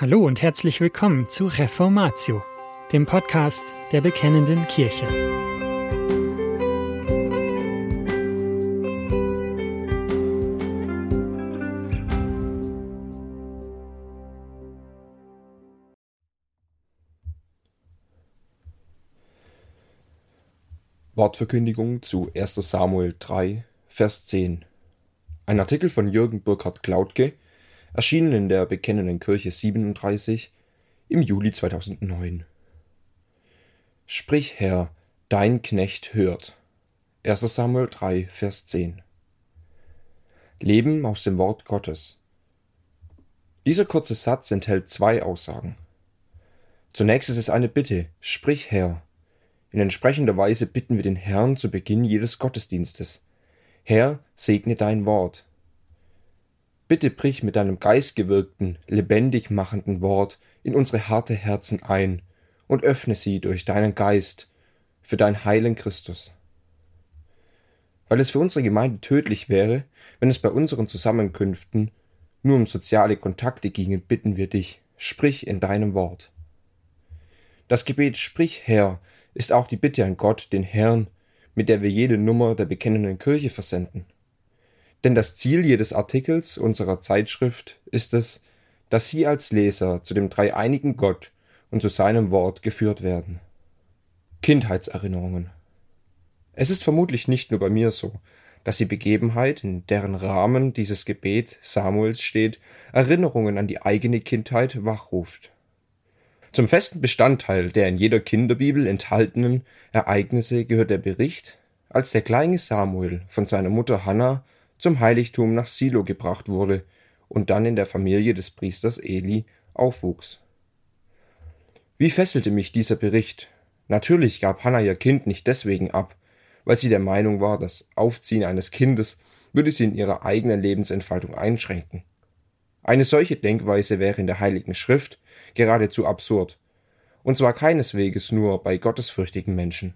Hallo und herzlich willkommen zu Reformatio, dem Podcast der Bekennenden Kirche. Wortverkündigung zu 1 Samuel 3, Vers 10. Ein Artikel von Jürgen Burkhard Klautke erschienen in der Bekennenden Kirche 37 im Juli 2009. Sprich, Herr, dein Knecht hört. 1. Samuel 3, Vers 10. Leben aus dem Wort Gottes. Dieser kurze Satz enthält zwei Aussagen. Zunächst ist es eine Bitte, sprich Herr. In entsprechender Weise bitten wir den Herrn zu Beginn jedes Gottesdienstes. Herr, segne dein Wort. Bitte brich mit deinem geistgewirkten, lebendig machenden Wort in unsere harte Herzen ein und öffne sie durch deinen Geist für dein Heilen Christus. Weil es für unsere Gemeinde tödlich wäre, wenn es bei unseren Zusammenkünften nur um soziale Kontakte ginge, bitten wir dich, sprich in deinem Wort. Das Gebet Sprich Herr ist auch die Bitte an Gott, den Herrn, mit der wir jede Nummer der bekennenden Kirche versenden. Denn das Ziel jedes Artikels unserer Zeitschrift ist es, dass Sie als Leser zu dem dreieinigen Gott und zu seinem Wort geführt werden. Kindheitserinnerungen. Es ist vermutlich nicht nur bei mir so, dass die Begebenheit, in deren Rahmen dieses Gebet Samuels steht, Erinnerungen an die eigene Kindheit wachruft. Zum festen Bestandteil der in jeder Kinderbibel enthaltenen Ereignisse gehört der Bericht, als der kleine Samuel von seiner Mutter Hannah zum Heiligtum nach Silo gebracht wurde und dann in der Familie des Priesters Eli aufwuchs. Wie fesselte mich dieser Bericht? Natürlich gab Hannah ihr Kind nicht deswegen ab, weil sie der Meinung war, das Aufziehen eines Kindes würde sie in ihrer eigenen Lebensentfaltung einschränken. Eine solche Denkweise wäre in der Heiligen Schrift geradezu absurd, und zwar keinesweges nur bei gottesfürchtigen Menschen.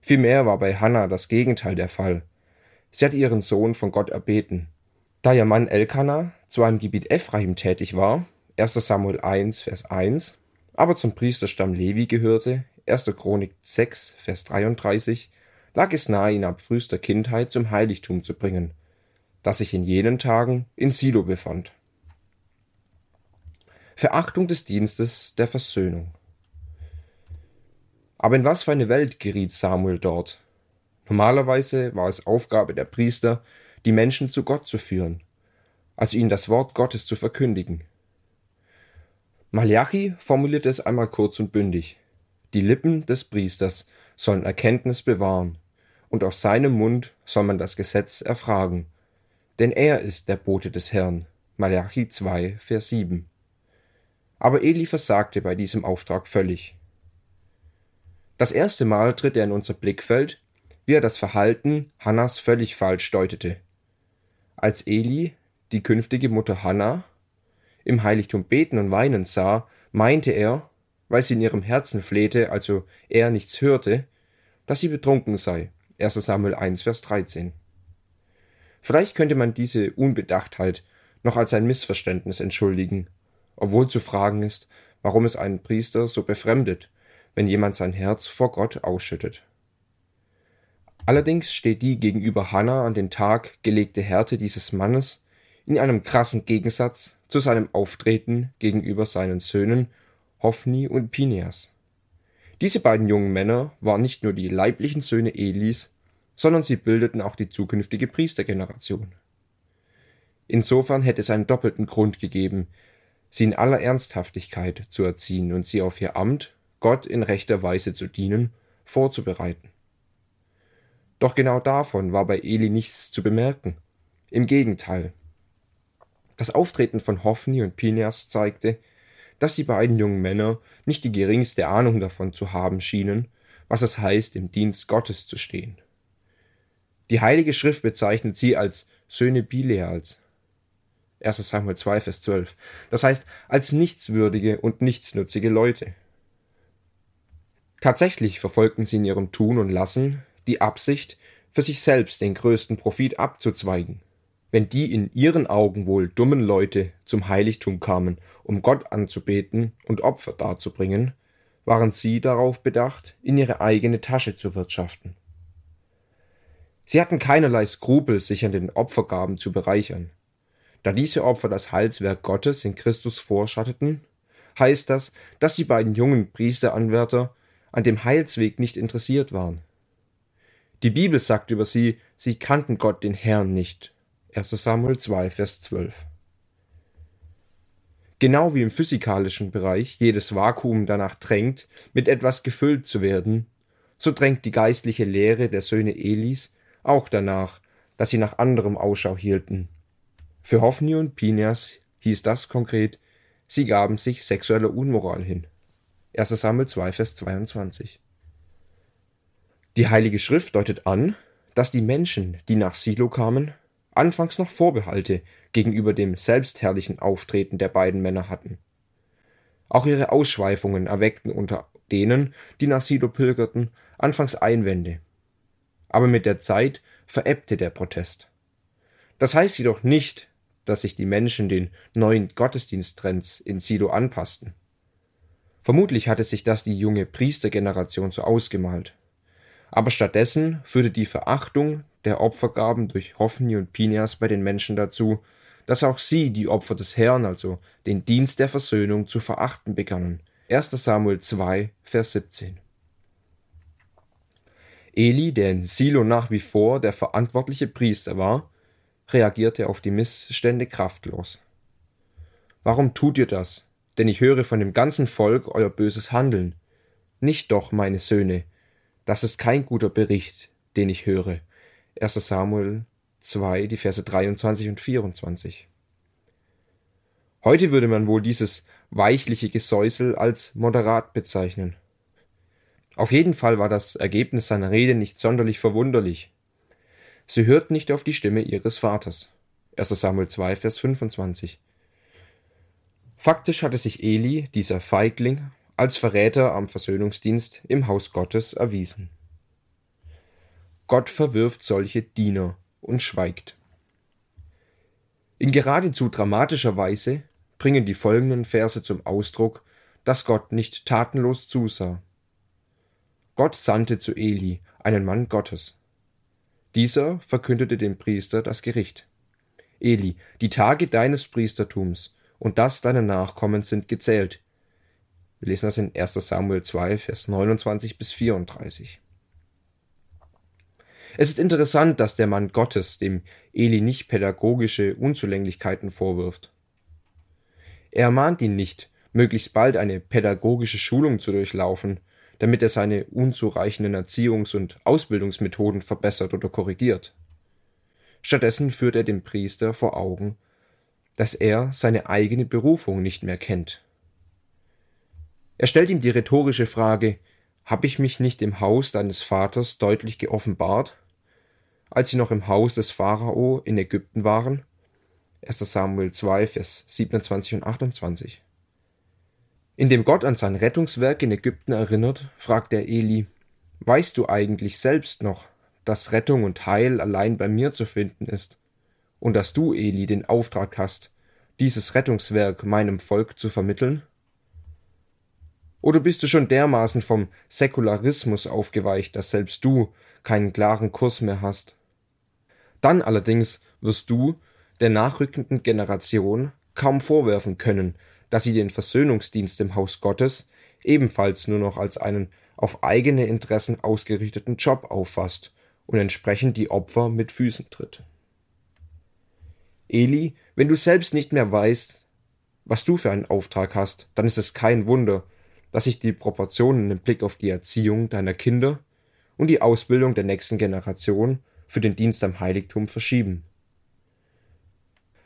Vielmehr war bei Hannah das Gegenteil der Fall, Sie hatte ihren Sohn von Gott erbeten. Da ihr Mann Elkanah zwar im Gebiet Ephraim tätig war, 1. Samuel 1, Vers 1, aber zum Priesterstamm Levi gehörte, 1. Chronik 6, Vers 33, lag es nahe, ihn ab frühester Kindheit zum Heiligtum zu bringen, das sich in jenen Tagen in Silo befand. Verachtung des Dienstes der Versöhnung. Aber in was für eine Welt geriet Samuel dort, Normalerweise war es Aufgabe der Priester, die Menschen zu Gott zu führen, also ihnen das Wort Gottes zu verkündigen. Malachi formuliert es einmal kurz und bündig. Die Lippen des Priesters sollen Erkenntnis bewahren, und aus seinem Mund soll man das Gesetz erfragen. Denn er ist der Bote des Herrn. Malachi 2, Vers 7. Aber Eli versagte bei diesem Auftrag völlig. Das erste Mal tritt er in unser Blickfeld, wie er das Verhalten Hannas völlig falsch deutete. Als Eli, die künftige Mutter Hannah, im Heiligtum beten und weinen sah, meinte er, weil sie in ihrem Herzen flehte, also er nichts hörte, dass sie betrunken sei. 1 Samuel 1, Vers 13. Vielleicht könnte man diese Unbedachtheit noch als ein Missverständnis entschuldigen, obwohl zu fragen ist, warum es einen Priester so befremdet, wenn jemand sein Herz vor Gott ausschüttet. Allerdings steht die gegenüber Hannah an den Tag gelegte Härte dieses Mannes in einem krassen Gegensatz zu seinem Auftreten gegenüber seinen Söhnen Hophni und Pineas. Diese beiden jungen Männer waren nicht nur die leiblichen Söhne Elis, sondern sie bildeten auch die zukünftige Priestergeneration. Insofern hätte es einen doppelten Grund gegeben, sie in aller Ernsthaftigkeit zu erziehen und sie auf ihr Amt, Gott in rechter Weise zu dienen, vorzubereiten. Doch genau davon war bei Eli nichts zu bemerken. Im Gegenteil. Das Auftreten von Hophni und Pineas zeigte, dass die beiden jungen Männer nicht die geringste Ahnung davon zu haben schienen, was es heißt, im Dienst Gottes zu stehen. Die Heilige Schrift bezeichnet sie als Söhne Bileals. 1. Samuel 2, Vers 12. Das heißt, als nichtswürdige und nichtsnutzige Leute. Tatsächlich verfolgten sie in ihrem Tun und Lassen die Absicht, für sich selbst den größten Profit abzuzweigen. wenn die in ihren Augen wohl dummen Leute zum Heiligtum kamen, um Gott anzubeten und Opfer darzubringen, waren sie darauf bedacht, in ihre eigene Tasche zu wirtschaften. Sie hatten keinerlei Skrupel, sich an den Opfergaben zu bereichern. Da diese Opfer das Heilswerk Gottes in Christus vorschatteten, heißt das, dass die beiden jungen Priesteranwärter an dem Heilsweg nicht interessiert waren. Die Bibel sagt über sie, sie kannten Gott den Herrn nicht 1 Samuel 2, Vers 12. Genau wie im physikalischen Bereich jedes Vakuum danach drängt, mit etwas gefüllt zu werden, so drängt die geistliche Lehre der Söhne Elis auch danach, dass sie nach anderem Ausschau hielten. Für Hophni und Pineas hieß das konkret, sie gaben sich sexueller Unmoral hin. 1 Samuel 2, Vers 22. Die Heilige Schrift deutet an, dass die Menschen, die nach Silo kamen, anfangs noch Vorbehalte gegenüber dem selbstherrlichen Auftreten der beiden Männer hatten. Auch ihre Ausschweifungen erweckten unter denen, die nach Silo pilgerten, anfangs Einwände. Aber mit der Zeit verebbte der Protest. Das heißt jedoch nicht, dass sich die Menschen den neuen Gottesdiensttrends in Silo anpassten. Vermutlich hatte sich das die junge Priestergeneration so ausgemalt. Aber stattdessen führte die Verachtung der Opfergaben durch Hophni und Pineas bei den Menschen dazu, dass auch sie die Opfer des Herrn, also den Dienst der Versöhnung, zu verachten begannen. 1. Samuel 2, Vers 17. Eli, der in Silo nach wie vor der verantwortliche Priester war, reagierte auf die Missstände kraftlos. Warum tut ihr das? Denn ich höre von dem ganzen Volk euer böses Handeln. Nicht doch, meine Söhne, das ist kein guter Bericht, den ich höre. 1. Samuel 2, die Verse 23 und 24. Heute würde man wohl dieses weichliche Gesäusel als moderat bezeichnen. Auf jeden Fall war das Ergebnis seiner Rede nicht sonderlich verwunderlich. Sie hörten nicht auf die Stimme ihres Vaters. 1. Samuel 2, Vers 25. Faktisch hatte sich Eli, dieser Feigling, als Verräter am Versöhnungsdienst im Haus Gottes erwiesen. Gott verwirft solche Diener und schweigt. In geradezu dramatischer Weise bringen die folgenden Verse zum Ausdruck, dass Gott nicht tatenlos zusah. Gott sandte zu Eli, einen Mann Gottes. Dieser verkündete dem Priester das Gericht. Eli, die Tage deines Priestertums und das deiner Nachkommen sind gezählt. Wir lesen das in 1 Samuel 2, Vers 29 bis 34. Es ist interessant, dass der Mann Gottes dem Eli nicht pädagogische Unzulänglichkeiten vorwirft. Er ermahnt ihn nicht, möglichst bald eine pädagogische Schulung zu durchlaufen, damit er seine unzureichenden Erziehungs- und Ausbildungsmethoden verbessert oder korrigiert. Stattdessen führt er dem Priester vor Augen, dass er seine eigene Berufung nicht mehr kennt. Er stellt ihm die rhetorische Frage, habe ich mich nicht im Haus deines Vaters deutlich geoffenbart? als sie noch im Haus des Pharao in Ägypten waren. 1. Samuel 2, Vers 27 und 28. Indem Gott an sein Rettungswerk in Ägypten erinnert, fragt er Eli, Weißt du eigentlich selbst noch, dass Rettung und Heil allein bei mir zu finden ist, und dass du, Eli, den Auftrag hast, dieses Rettungswerk meinem Volk zu vermitteln? Oder bist du schon dermaßen vom Säkularismus aufgeweicht, dass selbst du keinen klaren Kurs mehr hast? Dann allerdings wirst du der nachrückenden Generation kaum vorwerfen können, dass sie den Versöhnungsdienst im Haus Gottes ebenfalls nur noch als einen auf eigene Interessen ausgerichteten Job auffasst und entsprechend die Opfer mit Füßen tritt. Eli, wenn du selbst nicht mehr weißt, was du für einen Auftrag hast, dann ist es kein Wunder, dass sich die Proportionen im Blick auf die Erziehung deiner Kinder und die Ausbildung der nächsten Generation für den Dienst am Heiligtum verschieben.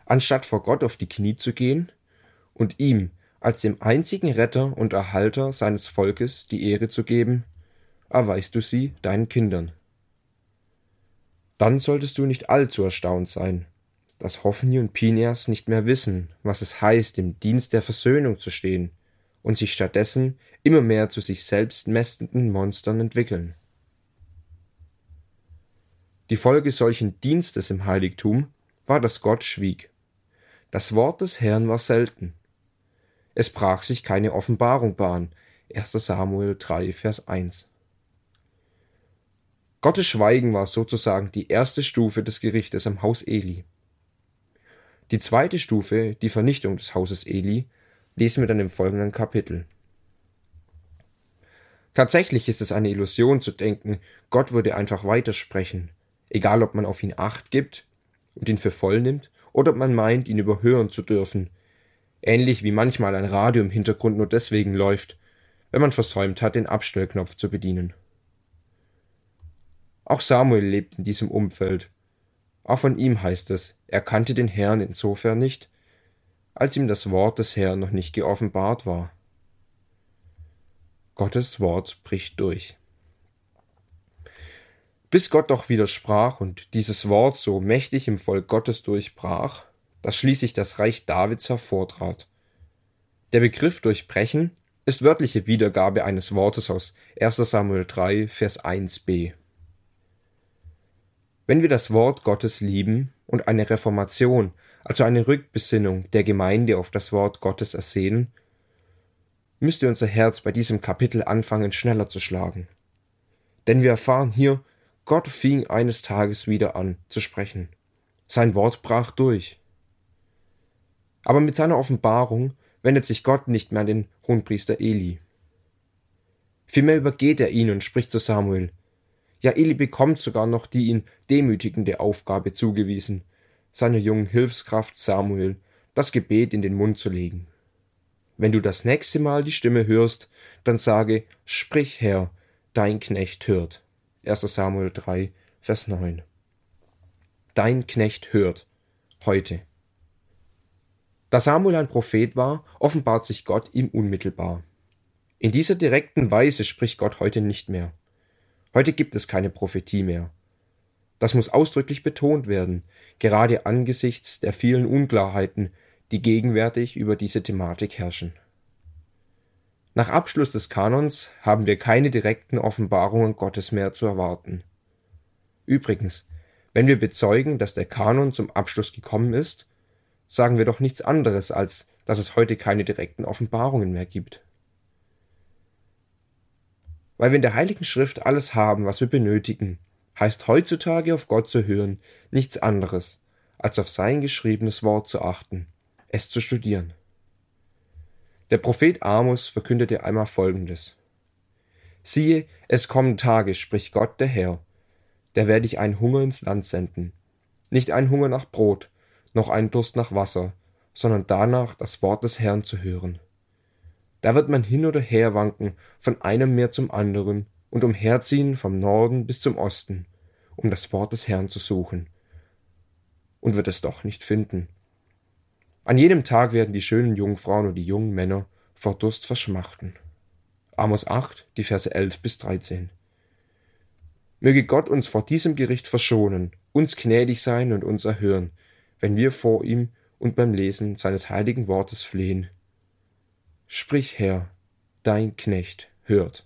Anstatt vor Gott auf die Knie zu gehen und ihm als dem einzigen Retter und Erhalter seines Volkes die Ehre zu geben, erweist du sie deinen Kindern. Dann solltest du nicht allzu erstaunt sein, dass Hophni und Pinias nicht mehr wissen, was es heißt, im Dienst der Versöhnung zu stehen und sich stattdessen immer mehr zu sich selbst mästenden Monstern entwickeln. Die Folge solchen Dienstes im Heiligtum war, dass Gott schwieg. Das Wort des Herrn war selten. Es brach sich keine Offenbarung Bahn. 1. Samuel 3, Vers 1. Gottes Schweigen war sozusagen die erste Stufe des Gerichtes am Haus Eli. Die zweite Stufe, die Vernichtung des Hauses Eli, lesen wir dann im folgenden Kapitel. Tatsächlich ist es eine Illusion zu denken, Gott würde einfach weitersprechen, egal ob man auf ihn Acht gibt und ihn für voll nimmt oder ob man meint, ihn überhören zu dürfen, ähnlich wie manchmal ein Radio im Hintergrund nur deswegen läuft, wenn man versäumt hat, den Abstellknopf zu bedienen. Auch Samuel lebt in diesem Umfeld. Auch von ihm heißt es, er kannte den Herrn insofern nicht, als ihm das Wort des Herrn noch nicht geoffenbart war. Gottes Wort bricht durch. Bis Gott doch widersprach und dieses Wort so mächtig im Volk Gottes durchbrach, dass schließlich das Reich Davids hervortrat. Der Begriff durchbrechen ist wörtliche Wiedergabe eines Wortes aus 1 Samuel 3, Vers 1b. Wenn wir das Wort Gottes lieben und eine Reformation, also eine Rückbesinnung der Gemeinde auf das Wort Gottes ersehen, müsste unser Herz bei diesem Kapitel anfangen schneller zu schlagen. Denn wir erfahren hier, Gott fing eines Tages wieder an zu sprechen. Sein Wort brach durch. Aber mit seiner Offenbarung wendet sich Gott nicht mehr an den Hohenpriester Eli. Vielmehr übergeht er ihn und spricht zu Samuel, ja, Eli bekommt sogar noch die ihn demütigende Aufgabe zugewiesen, seiner jungen Hilfskraft Samuel das Gebet in den Mund zu legen. Wenn du das nächste Mal die Stimme hörst, dann sage, Sprich, Herr, dein Knecht hört. 1. Samuel 3, Vers 9. Dein Knecht hört. Heute. Da Samuel ein Prophet war, offenbart sich Gott ihm unmittelbar. In dieser direkten Weise spricht Gott heute nicht mehr. Heute gibt es keine Prophetie mehr. Das muss ausdrücklich betont werden, gerade angesichts der vielen Unklarheiten, die gegenwärtig über diese Thematik herrschen. Nach Abschluss des Kanons haben wir keine direkten Offenbarungen Gottes mehr zu erwarten. Übrigens, wenn wir bezeugen, dass der Kanon zum Abschluss gekommen ist, sagen wir doch nichts anderes, als dass es heute keine direkten Offenbarungen mehr gibt weil wir in der Heiligen Schrift alles haben, was wir benötigen, heißt heutzutage auf Gott zu hören nichts anderes, als auf sein geschriebenes Wort zu achten, es zu studieren. Der Prophet Amos verkündete einmal Folgendes. Siehe, es kommen Tage, spricht Gott der Herr, der werde ich einen Hunger ins Land senden, nicht einen Hunger nach Brot, noch einen Durst nach Wasser, sondern danach das Wort des Herrn zu hören. Da wird man hin oder her wanken, von einem Meer zum anderen und umherziehen vom Norden bis zum Osten, um das Wort des Herrn zu suchen. Und wird es doch nicht finden. An jedem Tag werden die schönen Jungfrauen und die jungen Männer vor Durst verschmachten. Amos 8, die Verse 11 bis 13. Möge Gott uns vor diesem Gericht verschonen, uns gnädig sein und uns erhören, wenn wir vor ihm und beim Lesen seines heiligen Wortes flehen Sprich, Herr, dein Knecht hört.